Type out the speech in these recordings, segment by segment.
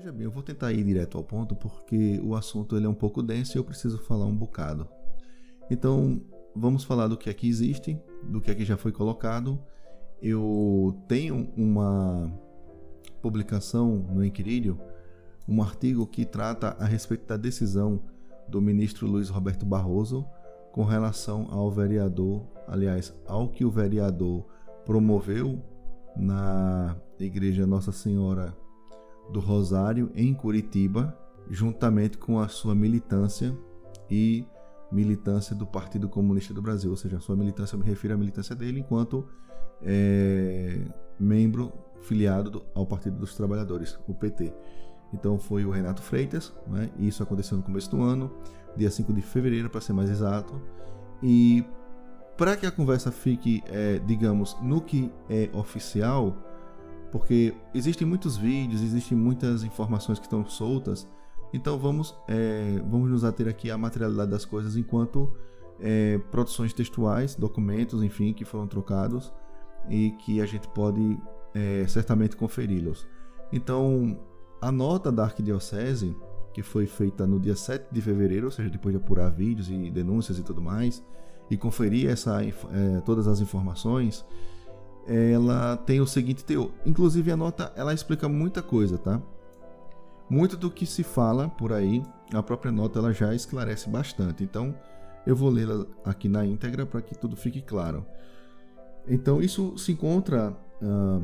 Veja bem, eu vou tentar ir direto ao ponto porque o assunto ele é um pouco denso e eu preciso falar um bocado. Então, vamos falar do que aqui existe, do que aqui já foi colocado. Eu tenho uma publicação no Inquirírio, um artigo que trata a respeito da decisão do ministro Luiz Roberto Barroso com relação ao vereador, aliás, ao que o vereador promoveu na Igreja Nossa Senhora do Rosário em Curitiba, juntamente com a sua militância e militância do Partido Comunista do Brasil, ou seja, a sua militância, eu me refiro à militância dele enquanto é, membro filiado do, ao Partido dos Trabalhadores, o PT. Então foi o Renato Freitas, né? isso aconteceu no começo do ano, dia 5 de fevereiro, para ser mais exato. E para que a conversa fique, é, digamos, no que é oficial, porque existem muitos vídeos, existem muitas informações que estão soltas, então vamos, é, vamos nos ater aqui à materialidade das coisas enquanto é, produções textuais, documentos, enfim, que foram trocados e que a gente pode é, certamente conferi-los. Então, a nota da Arquidiocese, que foi feita no dia 7 de fevereiro, ou seja, depois de apurar vídeos e denúncias e tudo mais, e conferir essa, é, todas as informações, ela tem o seguinte teor. Inclusive a nota ela explica muita coisa, tá? Muito do que se fala por aí, a própria nota ela já esclarece bastante. Então eu vou lê-la aqui na íntegra para que tudo fique claro. Então isso se encontra uh,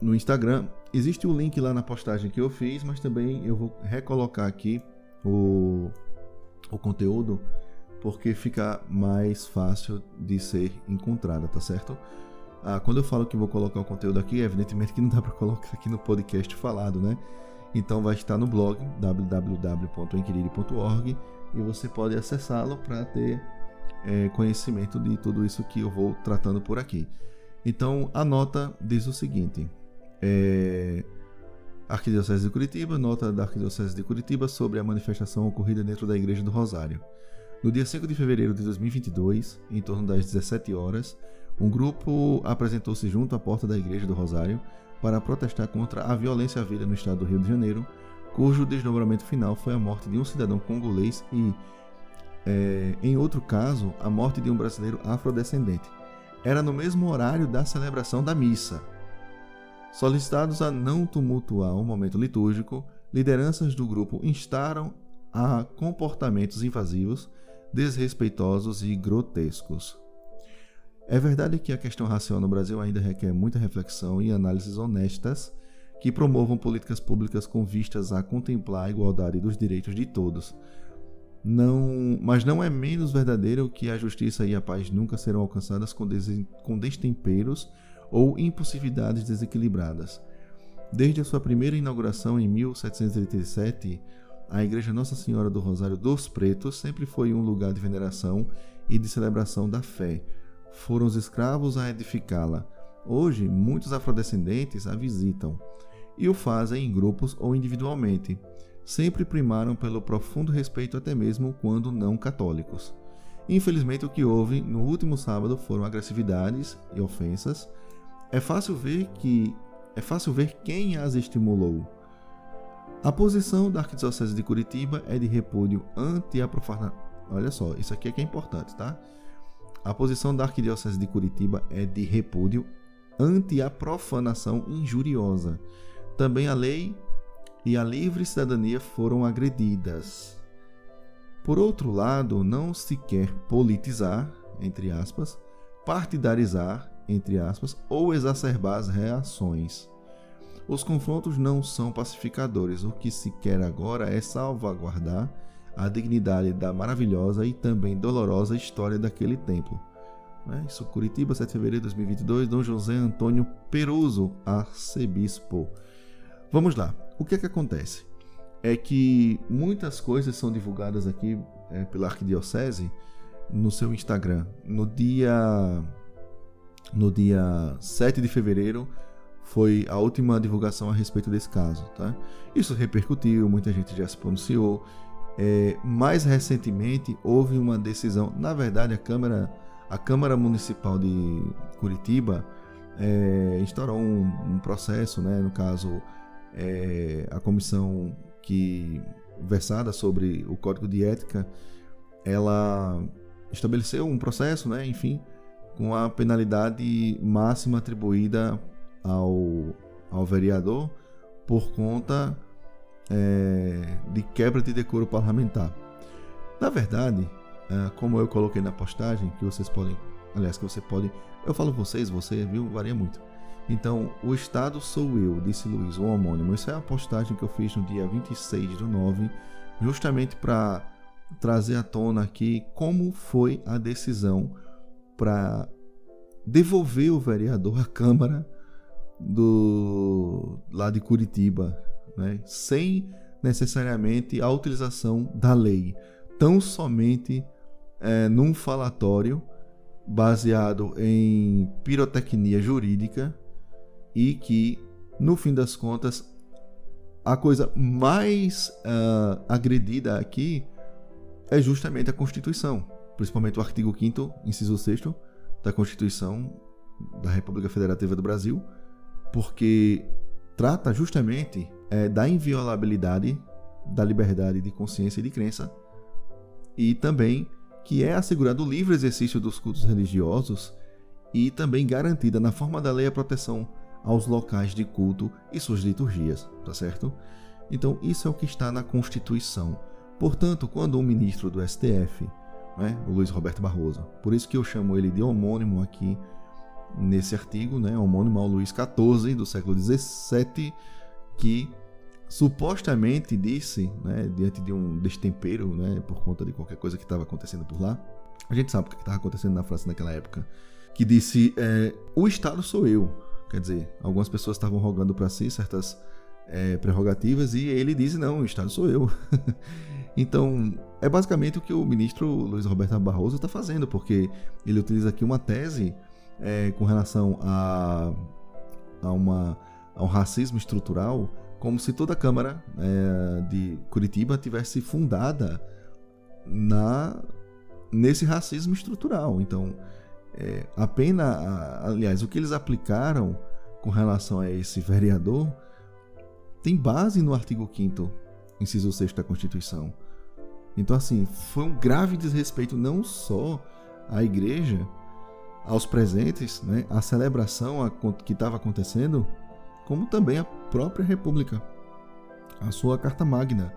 no Instagram Existe o link lá na postagem que eu fiz, mas também eu vou recolocar aqui o, o conteúdo porque fica mais fácil de ser encontrada, tá certo? Ah, quando eu falo que vou colocar o conteúdo aqui, evidentemente que não dá para colocar aqui no podcast falado, né? Então vai estar no blog www.enquiriri.org e você pode acessá-lo para ter é, conhecimento de tudo isso que eu vou tratando por aqui. Então a nota diz o seguinte: é, Arquidiocese de Curitiba, nota da Arquidiocese de Curitiba sobre a manifestação ocorrida dentro da Igreja do Rosário. No dia 5 de fevereiro de 2022, em torno das 17 horas, um grupo apresentou-se junto à porta da Igreja do Rosário para protestar contra a violência havida no estado do Rio de Janeiro, cujo desdobramento final foi a morte de um cidadão congolês e, é, em outro caso, a morte de um brasileiro afrodescendente. Era no mesmo horário da celebração da missa, Solicitados a não tumultuar o momento litúrgico, lideranças do grupo instaram a comportamentos invasivos, desrespeitosos e grotescos. É verdade que a questão racial no Brasil ainda requer muita reflexão e análises honestas que promovam políticas públicas com vistas a contemplar a igualdade dos direitos de todos. Não, mas não é menos verdadeiro que a justiça e a paz nunca serão alcançadas com, com destemperos ou impulsividades desequilibradas. Desde a sua primeira inauguração em 1787, a Igreja Nossa Senhora do Rosário dos Pretos sempre foi um lugar de veneração e de celebração da fé. Foram os escravos a edificá-la. Hoje, muitos afrodescendentes a visitam e o fazem em grupos ou individualmente. Sempre primaram pelo profundo respeito, até mesmo quando não católicos. Infelizmente, o que houve no último sábado foram agressividades e ofensas é fácil ver que é fácil ver quem as estimulou. A posição da Arquidiocese de Curitiba é de repúdio ante a profanação. Olha só, isso aqui é que é importante, tá? A posição da Arquidiocese de Curitiba é de repúdio ante a profanação injuriosa. Também a lei e a livre cidadania foram agredidas. Por outro lado, não se quer politizar, entre aspas, partidarizar entre aspas, ou exacerbar as reações. Os confrontos não são pacificadores, o que se quer agora é salvaguardar a dignidade da maravilhosa e também dolorosa história daquele templo. Né? Isso, Curitiba, 7 de fevereiro de 2022, Dom José Antônio Peruso, arcebispo. Vamos lá, o que é que acontece? É que muitas coisas são divulgadas aqui é, pela Arquidiocese no seu Instagram. No dia no dia 7 de fevereiro foi a última divulgação a respeito desse caso. Tá? Isso repercutiu, muita gente já se pronunciou. É, mais recentemente houve uma decisão, na verdade a Câmara, a Câmara Municipal de Curitiba é, instaurou um, um, processo, né, no caso é, a comissão que versada sobre o código de ética, ela estabeleceu um processo, né, enfim, com a penalidade máxima atribuída ao, ao vereador por conta é, de quebra de decoro parlamentar. Na verdade, é, como eu coloquei na postagem, que vocês podem, aliás, que você pode, eu falo vocês, você viu, varia muito. Então, o Estado sou eu, disse Luiz, o homônimo. Isso é a postagem que eu fiz no dia 26 do 9, justamente para trazer à tona aqui como foi a decisão para devolver o vereador à Câmara do lá de Curitiba, né, sem necessariamente a utilização da lei, tão somente é, num falatório baseado em pirotecnia jurídica e que, no fim das contas, a coisa mais uh, agredida aqui é justamente a Constituição, principalmente o artigo 5 inciso 6 da Constituição da República Federativa do Brasil, porque trata justamente é, da inviolabilidade da liberdade de consciência e de crença e também que é assegurado o livre exercício dos cultos religiosos e também garantida na forma da lei a proteção aos locais de culto e suas liturgias, tá certo? Então, isso é o que está na Constituição. Portanto, quando um ministro do STF, né, o Luiz Roberto Barroso, por isso que eu chamo ele de homônimo aqui nesse artigo, né, homônimo ao Luiz XIV do século XVII, que supostamente disse, né, diante de um destempero, né, por conta de qualquer coisa que estava acontecendo por lá, a gente sabe o que estava acontecendo na França naquela época, que disse: é, o Estado sou eu, Quer dizer, algumas pessoas estavam rogando para si certas é, prerrogativas e ele diz: não, o Estado sou eu. então, é basicamente o que o ministro Luiz Roberto Barroso está fazendo, porque ele utiliza aqui uma tese é, com relação a, a, uma, a um racismo estrutural, como se toda a Câmara é, de Curitiba tivesse fundada na nesse racismo estrutural. Então, é, a pena, aliás, o que eles aplicaram com relação a esse vereador tem base no artigo 5 inciso 6 da Constituição. Então, assim, foi um grave desrespeito não só à igreja, aos presentes, né, à celebração que estava acontecendo, como também à própria República, a sua Carta Magna.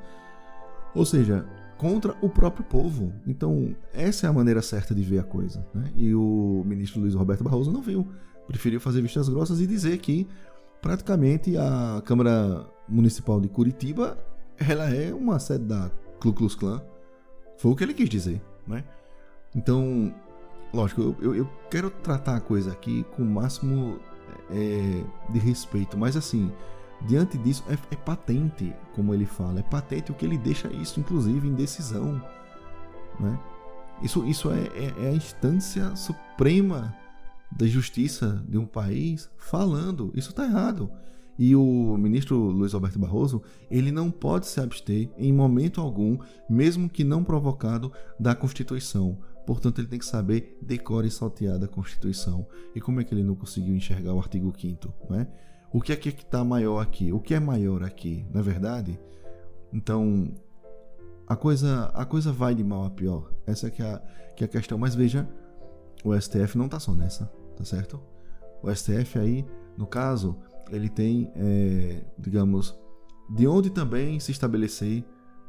Ou seja, contra o próprio povo. Então, essa é a maneira certa de ver a coisa. Né? E o ministro Luiz Roberto Barroso não viu. Preferiu fazer vistas grossas e dizer que praticamente a Câmara Municipal de Curitiba ela é uma sede da Ku Klux Klan. Foi o que ele quis dizer. Né? Então, lógico, eu, eu, eu quero tratar a coisa aqui com o máximo é, de respeito, mas assim Diante disso, é, é, patente, como ele fala, é patente o que ele deixa isso, inclusive, em decisão. Né? Isso, isso é, é, é a instância suprema da justiça de um país falando. Isso está errado. E o ministro Luiz Alberto Barroso, ele não pode se abster em momento algum, mesmo que não provocado, da Constituição. Portanto, ele tem que saber decore e saltear da Constituição. E como é que ele não conseguiu enxergar o artigo 5 né? o que é que está maior aqui? O que é maior aqui? Não é verdade? Então, a coisa, a coisa vai de mal a pior. Essa é que é a, que é a questão. Mas veja, o STF não está só nessa, tá certo? O STF aí, no caso, ele tem, é, digamos, de onde também se estabelecer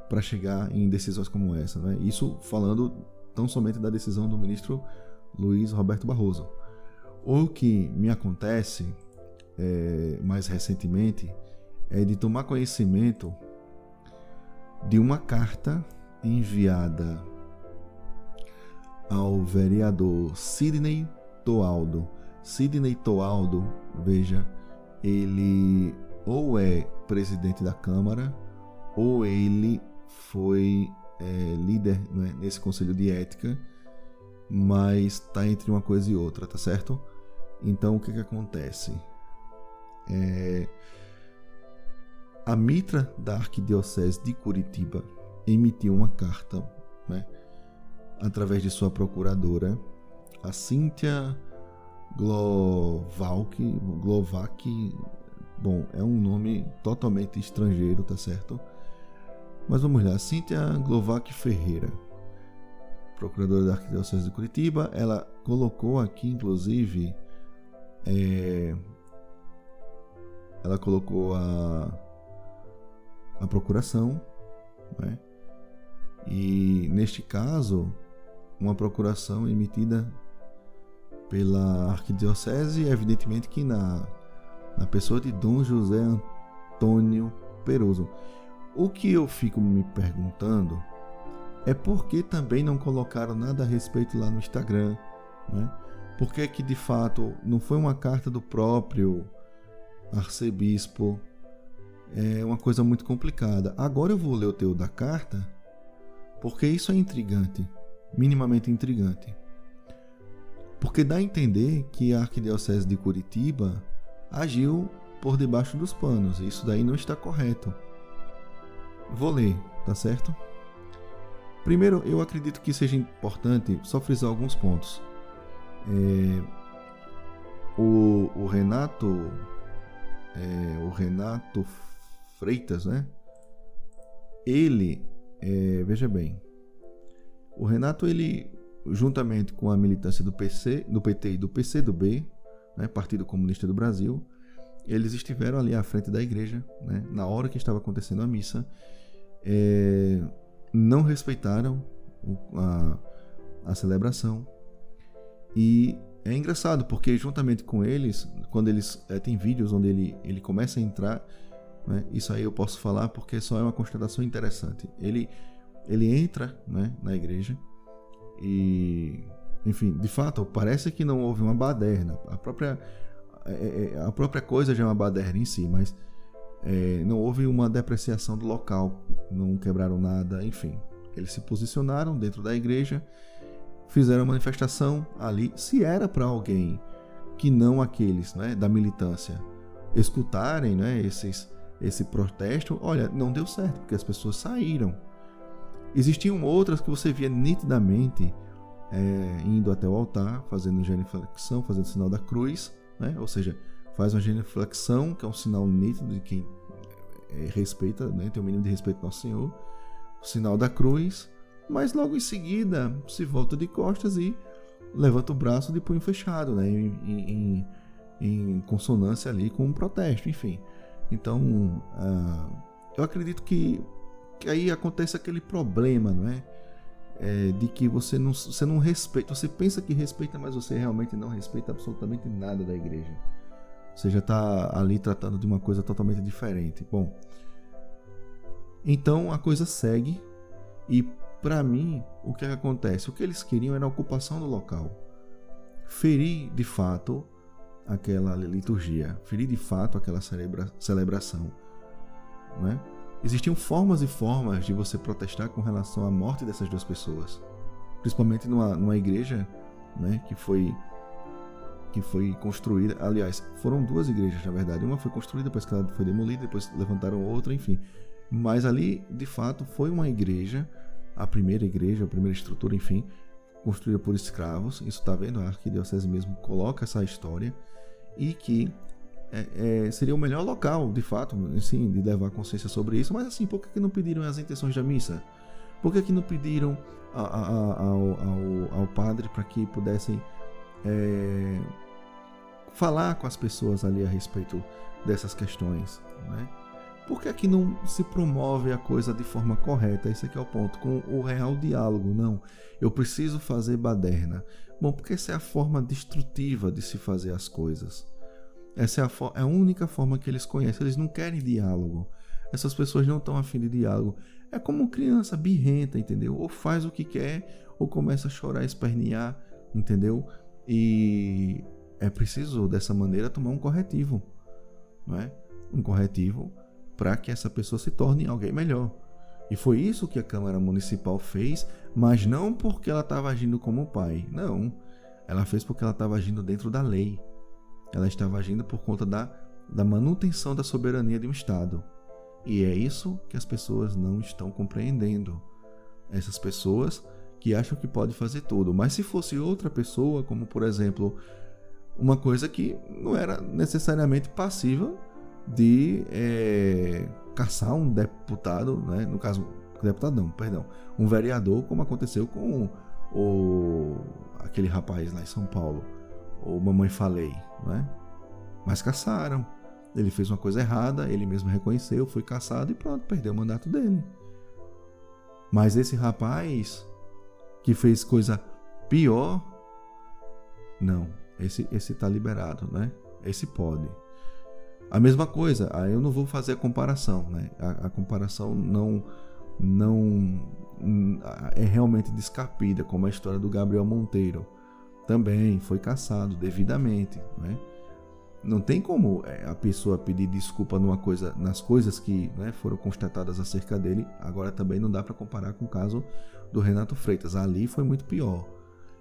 para chegar em decisões como essa. Né? Isso falando tão somente da decisão do ministro Luiz Roberto Barroso. O que me acontece é, mais recentemente é de tomar conhecimento de uma carta enviada ao vereador Sidney Toaldo. Sidney Toaldo, veja, ele ou é presidente da Câmara ou ele foi é, líder né, nesse conselho de ética, mas está entre uma coisa e outra, tá certo? Então o que, que acontece? É, a mitra da Arquidiocese de Curitiba emitiu uma carta, né, através de sua procuradora, a Cíntia Glovac, Glovac Bom, é um nome totalmente estrangeiro, tá certo? Mas vamos lá, Cíntia Glovac Ferreira, procuradora da Arquidiocese de Curitiba, ela colocou aqui, inclusive, é, ela colocou a, a procuração, né? e neste caso, uma procuração emitida pela Arquidiocese, evidentemente que na, na pessoa de Dom José Antônio Peroso. O que eu fico me perguntando é por que também não colocaram nada a respeito lá no Instagram, né? Por que que de fato não foi uma carta do próprio arcebispo? É uma coisa muito complicada. Agora eu vou ler o teu da carta, porque isso é intrigante, minimamente intrigante. Porque dá a entender que a Arquidiocese de Curitiba agiu por debaixo dos panos. Isso daí não está correto. Vou ler, tá certo? Primeiro, eu acredito que seja importante só frisar alguns pontos. É, o, o, Renato, é, o Renato Freitas, né? Ele, é, veja bem, o Renato ele, juntamente com a militância do PC, do PT e do PCdoB, né, Partido Comunista do Brasil, eles estiveram ali à frente da igreja, né, na hora que estava acontecendo a missa, é, não respeitaram a, a celebração. E é engraçado, porque juntamente com eles, quando eles é, tem vídeos onde ele, ele começa a entrar, né, isso aí eu posso falar porque só é uma constatação interessante. Ele, ele entra né, na igreja e, enfim, de fato, parece que não houve uma baderna. A própria, é, é, a própria coisa já é uma baderna em si, mas é, não houve uma depreciação do local, não quebraram nada, enfim. Eles se posicionaram dentro da igreja, fizeram a manifestação ali. Se era para alguém que não aqueles né, da militância escutarem né, esses, esse protesto, olha, não deu certo, porque as pessoas saíram. Existiam outras que você via nitidamente é, indo até o altar, fazendo genuflexão, fazendo sinal da cruz, né? ou seja, faz uma genuflexão, que é um sinal nítido de quem é, respeita, né, tem o um mínimo de respeito ao Nosso Senhor, o sinal da cruz, mas logo em seguida se volta de costas e levanta o braço de punho fechado, né, em, em, em consonância ali com um protesto, enfim. Então, uh, eu acredito que, que aí acontece aquele problema, não é? É? de que você não, você não respeita, você pensa que respeita, mas você realmente não respeita absolutamente nada da igreja. Você já está ali tratando de uma coisa totalmente diferente. Bom, então a coisa segue e para mim o que, é que acontece? O que eles queriam era a ocupação do local, ferir de fato aquela liturgia, ferir de fato aquela celebra celebração, né? Existiam formas e formas de você protestar com relação à morte dessas duas pessoas, principalmente numa, numa igreja, né, que foi que foi construída. Aliás, foram duas igrejas, na verdade. Uma foi construída, depois que ela foi demolida, depois levantaram outra, enfim. Mas ali, de fato, foi uma igreja, a primeira igreja, a primeira estrutura, enfim, construída por escravos. Isso está vendo? A arquidiocese mesmo coloca essa história. E que é, é, seria o melhor local, de fato, assim, de levar consciência sobre isso. Mas assim, por que, que não pediram as intenções da missa? Por que, que não pediram a, a, a, ao, ao, ao padre para que pudessem é, falar com as pessoas ali a respeito dessas questões, né? Por que aqui não se promove a coisa de forma correta? Esse aqui é o ponto, com o real diálogo. Não, eu preciso fazer baderna. Bom, porque essa é a forma destrutiva de se fazer as coisas. Essa é a, é a única forma que eles conhecem. Eles não querem diálogo. Essas pessoas não estão afim de diálogo. É como criança birrenta, entendeu? Ou faz o que quer, ou começa a chorar, espernear, entendeu? E é preciso, dessa maneira, tomar um corretivo. Não é? Um corretivo para que essa pessoa se torne alguém melhor. E foi isso que a Câmara Municipal fez, mas não porque ela estava agindo como pai. Não. Ela fez porque ela estava agindo dentro da lei. Ela estava agindo por conta da, da manutenção da soberania de um Estado. E é isso que as pessoas não estão compreendendo. Essas pessoas que acham que pode fazer tudo. Mas se fosse outra pessoa, como por exemplo uma coisa que não era necessariamente passível de é, caçar um deputado, né? no caso, deputado não, perdão, um vereador, como aconteceu com o, aquele rapaz lá em São Paulo, o Mamãe Falei, né? Mas caçaram. Ele fez uma coisa errada, ele mesmo reconheceu, foi caçado e pronto, perdeu o mandato dele. Mas esse rapaz que fez coisa pior, não, esse esse tá liberado, né? Esse pode. A mesma coisa, aí eu não vou fazer a comparação, né? A, a comparação não não é realmente descapida, como a história do Gabriel Monteiro. Também foi caçado devidamente, né? Não tem como é, a pessoa pedir desculpa numa coisa, nas coisas que né, foram constatadas acerca dele. Agora também não dá para comparar com o caso do Renato Freitas. Ali foi muito pior.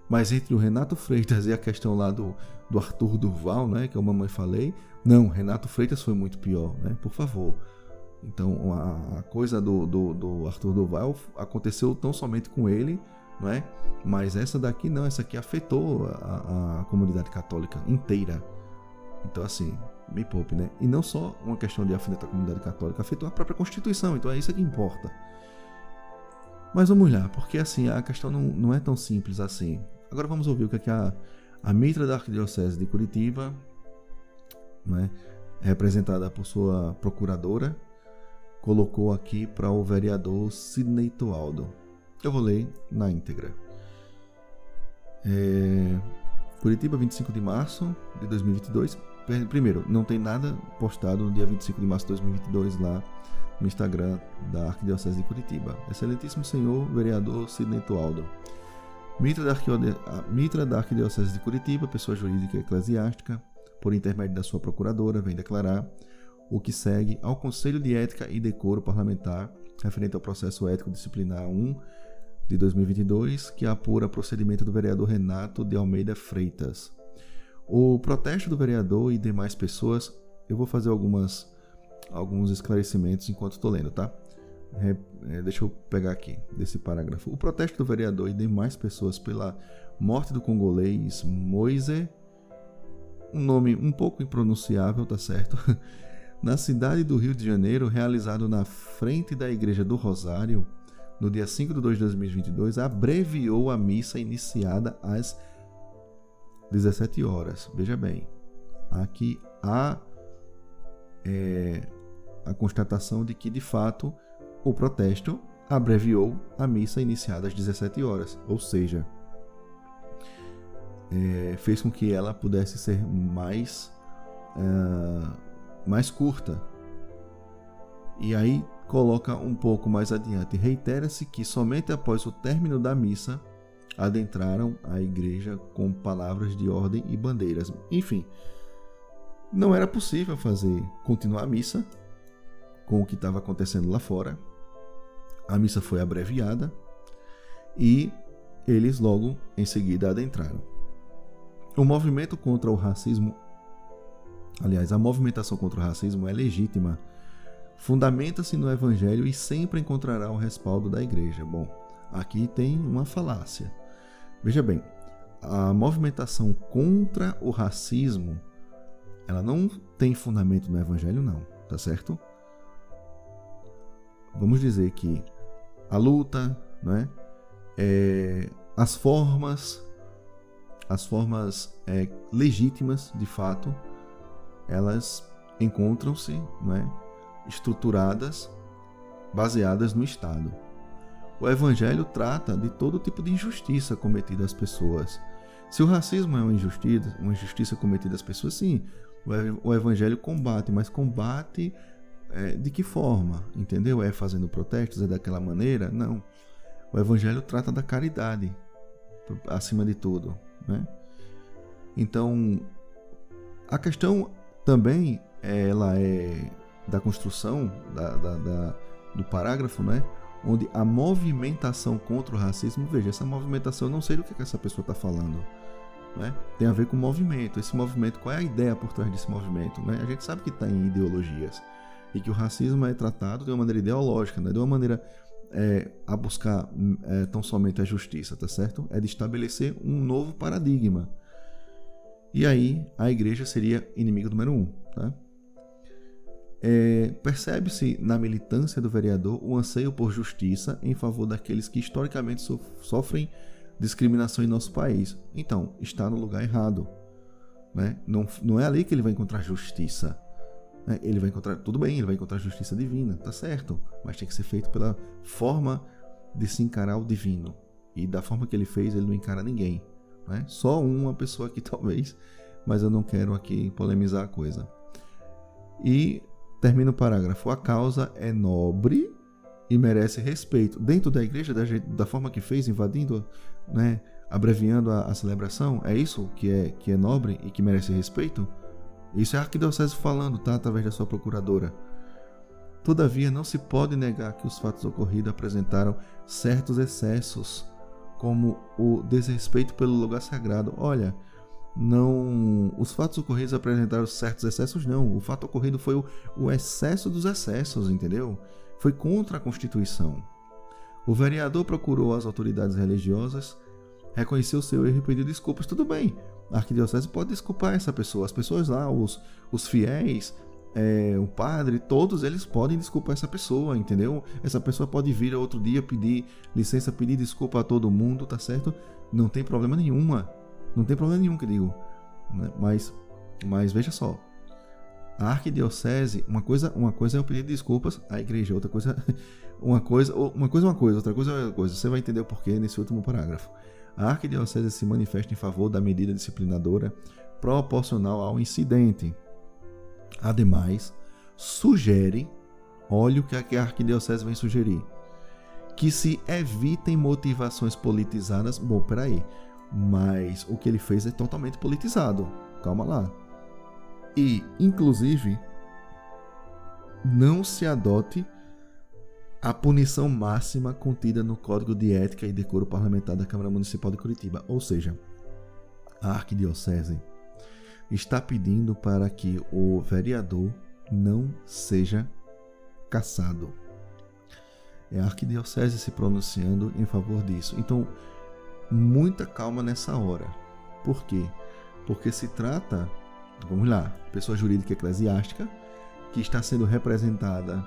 Mas entre o Renato Freitas e a questão lá do, do Arthur Durval, né, que eu mamãe falei, não, Renato Freitas foi muito pior, né? Por favor. Então a, a coisa do, do, do, Arthur Durval aconteceu tão somente com ele, não é? Mas essa daqui não, essa aqui afetou a, a comunidade católica inteira. Então assim, me poupe, né? E não só uma questão de afetar a comunidade católica, afetou a própria Constituição, então é isso que importa. Mas vamos lá, porque assim, a questão não, não é tão simples assim. Agora vamos ouvir o que, é que a, a mitra da Arquidiocese de Curitiba, né, representada por sua procuradora, colocou aqui para o vereador Sidney Toaldo. Eu vou ler na íntegra. É... Curitiba, 25 de março de 2022. Primeiro, não tem nada postado no dia 25 de março de 2022 lá no Instagram da Arquidiocese de Curitiba. Excelentíssimo senhor vereador Sidney Toaldo. Mitra da, Mitra da Arquidiocese de Curitiba, pessoa jurídica eclesiástica, por intermédio da sua procuradora, vem declarar o que segue ao Conselho de Ética e Decoro Parlamentar referente ao processo ético disciplinar 1 de 2022, que apura procedimento do vereador Renato de Almeida Freitas. O protesto do vereador e demais pessoas, eu vou fazer algumas alguns esclarecimentos enquanto estou lendo, tá? É, deixa eu pegar aqui desse parágrafo. O protesto do vereador e demais pessoas pela morte do congolês Moise, um nome um pouco impronunciável, tá certo? Na cidade do Rio de Janeiro, realizado na frente da Igreja do Rosário, no dia 5 de 2 de 2022, abreviou a missa iniciada às 17 horas. Veja bem, aqui há é, a constatação de que, de fato, o protesto abreviou a missa iniciada às 17 horas, ou seja, é, fez com que ela pudesse ser mais, é, mais curta. E aí coloca um pouco mais adiante: reitera-se que somente após o término da missa adentraram a igreja com palavras de ordem e bandeiras. Enfim, não era possível fazer continuar a missa com o que estava acontecendo lá fora, a missa foi abreviada e eles logo em seguida adentraram. O movimento contra o racismo, aliás, a movimentação contra o racismo é legítima, fundamenta-se no Evangelho e sempre encontrará o respaldo da igreja. Bom, aqui tem uma falácia. Veja bem, a movimentação contra o racismo, ela não tem fundamento no Evangelho, não, tá certo? Vamos dizer que a luta, né? É, as formas, as formas é, legítimas, de fato, elas encontram-se, né? Estruturadas, baseadas no Estado. O Evangelho trata de todo tipo de injustiça cometida às pessoas. Se o racismo é uma injustiça, uma injustiça cometida às pessoas, sim, o Evangelho combate, mas combate é, de que forma? Entendeu? É fazendo protestos? É daquela maneira? Não. O Evangelho trata da caridade, acima de tudo. Né? Então, a questão também ela é da construção da, da, da, do parágrafo, né? onde a movimentação contra o racismo, veja, essa movimentação, eu não sei do que, que essa pessoa está falando. Né? Tem a ver com movimento. Esse movimento, qual é a ideia por trás desse movimento? Né? A gente sabe que está em ideologias e que o racismo é tratado de uma maneira ideológica, né? de uma maneira é, a buscar é, tão somente a justiça, tá certo? É de estabelecer um novo paradigma. E aí a igreja seria inimigo número um, tá? É, percebe-se na militância do vereador o anseio por justiça em favor daqueles que historicamente so sofrem discriminação em nosso país. Então, está no lugar errado. Né? Não, não é ali que ele vai encontrar justiça. Né? Ele vai encontrar, tudo bem, ele vai encontrar justiça divina, tá certo, mas tem que ser feito pela forma de se encarar o divino. E da forma que ele fez, ele não encara ninguém. Né? Só uma pessoa aqui, talvez, mas eu não quero aqui polemizar a coisa. E termina o parágrafo. A causa é nobre e merece respeito. Dentro da igreja, da, da forma que fez, invadindo, né, abreviando a, a, celebração, é isso que é, que é nobre e que merece respeito? Isso é a arquidiocese falando, tá? Através da sua procuradora. Todavia, não se pode negar que os fatos ocorridos apresentaram certos excessos, como o desrespeito pelo lugar sagrado. Olha, não os fatos ocorridos apresentaram certos excessos não. O fato ocorrido foi o, o, excesso dos excessos entendeu? Foi contra a constituição. O vereador procurou as autoridades religiosas reconheceu seu erro e pediu desculpas. Tudo bem a arquidiocese pode desculpar essa pessoa. As pessoas lá os, os fiéis é, o padre todos eles podem desculpar essa pessoa entendeu? Essa pessoa pode vir outro dia pedir licença pedir desculpa a todo mundo tá certo? Não tem problema nenhuma não tem problema nenhum que digo. Né? Mas, mas veja só. A arquidiocese, uma coisa, uma coisa é pedido de desculpas à igreja, outra coisa, uma coisa, uma coisa é uma coisa, outra coisa é outra coisa. Você vai entender o porquê nesse último parágrafo. A arquidiocese se manifesta em favor da medida disciplinadora proporcional ao incidente. Ademais, sugere, olha o que a arquidiocese vem sugerir, que se evitem motivações politizadas. Bom, peraí. Mas o que ele fez é totalmente politizado. Calma lá. E, inclusive, não se adote a punição máxima contida no Código de Ética e Decoro Parlamentar da Câmara Municipal de Curitiba. Ou seja, a Arquidiocese está pedindo para que o vereador não seja caçado. É a Arquidiocese se pronunciando em favor disso. Então, muita calma nessa hora. Por quê? Porque se trata, vamos lá, pessoa jurídica eclesiástica que está sendo representada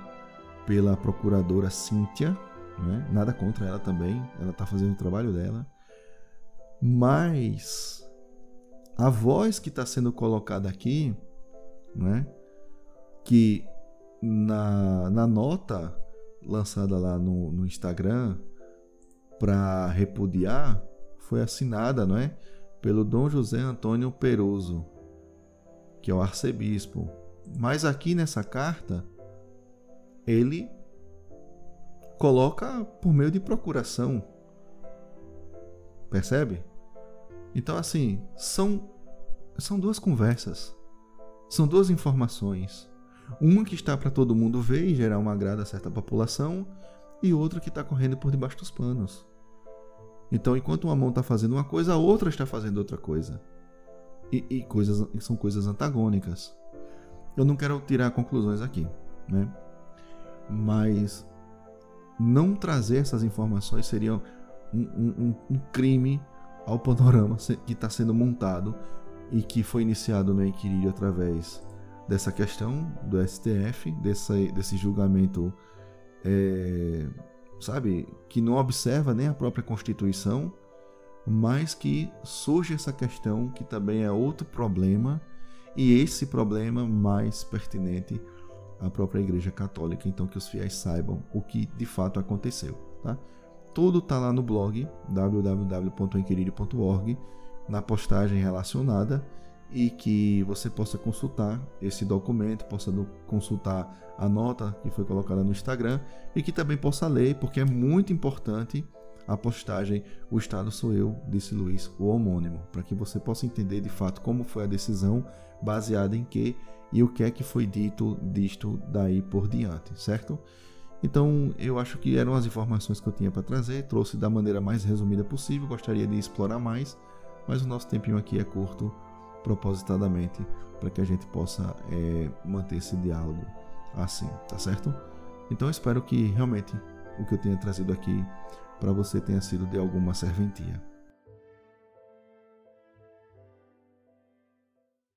pela procuradora Cíntia, né? nada contra ela também, ela está fazendo o trabalho dela, mas a voz que está sendo colocada aqui, né? que na, na nota lançada lá no, no Instagram para repudiar, foi assinada, não é, pelo Dom José Antônio Peroso, que é o arcebispo. Mas aqui nessa carta ele coloca por meio de procuração. Percebe? Então assim, são são duas conversas. São duas informações. Uma que está para todo mundo ver e gerar uma agrada a certa população, e outra que está correndo por debaixo dos panos. Então, enquanto uma mão está fazendo uma coisa, a outra está fazendo outra coisa. E, e coisas são coisas antagônicas. Eu não quero tirar conclusões aqui, né? Mas não trazer essas informações seria um, um, um crime ao panorama que está sendo montado e que foi iniciado no Equilíbrio através dessa questão do STF, desse, desse julgamento é, sabe, que não observa nem a própria Constituição, mas que surge essa questão que também é outro problema e esse problema mais pertinente à própria Igreja Católica, então que os fiéis saibam o que de fato aconteceu, tá? Tudo está lá no blog www.enquiridio.org na postagem relacionada e que você possa consultar esse documento, possa consultar a nota que foi colocada no Instagram e que também possa ler, porque é muito importante a postagem O Estado Sou Eu, disse Luiz, o homônimo, para que você possa entender de fato como foi a decisão, baseada em que e o que é que foi dito disto daí por diante, certo? Então, eu acho que eram as informações que eu tinha para trazer, trouxe da maneira mais resumida possível, gostaria de explorar mais, mas o nosso tempinho aqui é curto propositadamente para que a gente possa é, manter esse diálogo assim, tá certo? Então espero que realmente o que eu tenha trazido aqui para você tenha sido de alguma serventia.